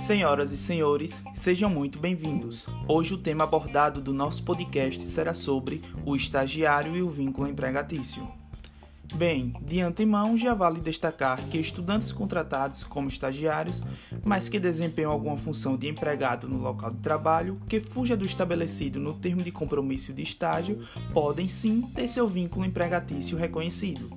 Senhoras e senhores, sejam muito bem-vindos. Hoje o tema abordado do nosso podcast será sobre o estagiário e o vínculo empregatício. Bem, de antemão já vale destacar que estudantes contratados como estagiários, mas que desempenham alguma função de empregado no local de trabalho que fuja do estabelecido no termo de compromisso de estágio, podem sim ter seu vínculo empregatício reconhecido.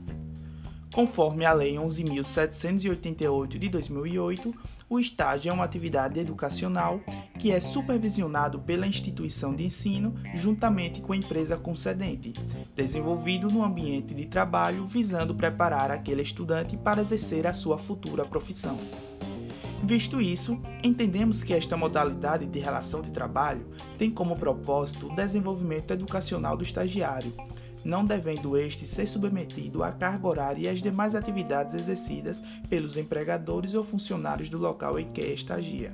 Conforme a Lei 11.788 de 2008, o estágio é uma atividade educacional que é supervisionado pela instituição de ensino juntamente com a empresa concedente, desenvolvido no ambiente de trabalho visando preparar aquele estudante para exercer a sua futura profissão. Visto isso, entendemos que esta modalidade de relação de trabalho tem como propósito o desenvolvimento educacional do estagiário, não devendo este ser submetido à carga horária e às demais atividades exercidas pelos empregadores ou funcionários do local em que estagia.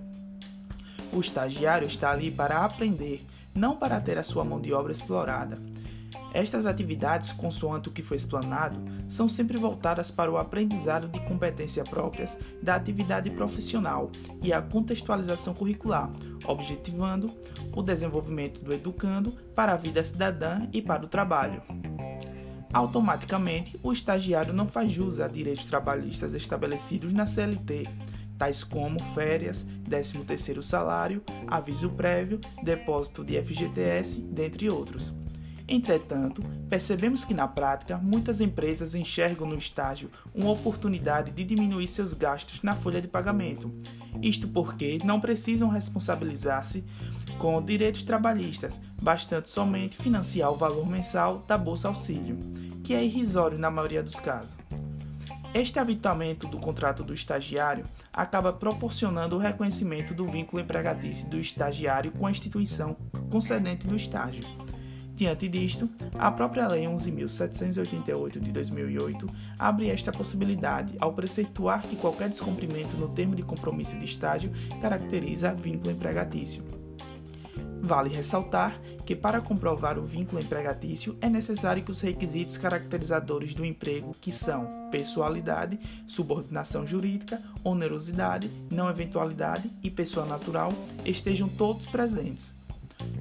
O estagiário está ali para aprender, não para ter a sua mão de obra explorada. Estas atividades, consoante o que foi explanado, são sempre voltadas para o aprendizado de competências próprias da atividade profissional e a contextualização curricular, objetivando o desenvolvimento do educando para a vida cidadã e para o trabalho. Automaticamente, o estagiário não faz jus a direitos trabalhistas estabelecidos na CLT, tais como férias, 13º salário, aviso prévio, depósito de FGTS, dentre outros. Entretanto, percebemos que na prática muitas empresas enxergam no estágio uma oportunidade de diminuir seus gastos na folha de pagamento. Isto porque não precisam responsabilizar-se com direitos trabalhistas, bastante somente financiar o valor mensal da Bolsa Auxílio, que é irrisório na maioria dos casos. Este avitamento do contrato do estagiário acaba proporcionando o reconhecimento do vínculo empregatício do estagiário com a instituição concedente do estágio Diante disto, a própria Lei 11.788 de 2008 abre esta possibilidade ao preceituar que qualquer descumprimento no termo de compromisso de estágio caracteriza vínculo empregatício. Vale ressaltar que, para comprovar o vínculo empregatício, é necessário que os requisitos caracterizadores do emprego, que são pessoalidade, subordinação jurídica, onerosidade, não eventualidade e pessoa natural, estejam todos presentes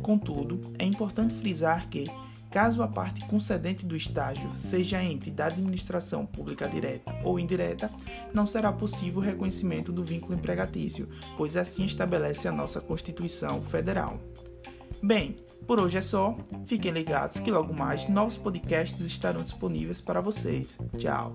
Contudo, é importante frisar que, caso a parte concedente do estágio seja ente da administração pública direta ou indireta, não será possível o reconhecimento do vínculo empregatício, pois assim estabelece a nossa Constituição Federal. Bem, por hoje é só. Fiquem ligados que logo mais novos podcasts estarão disponíveis para vocês. Tchau!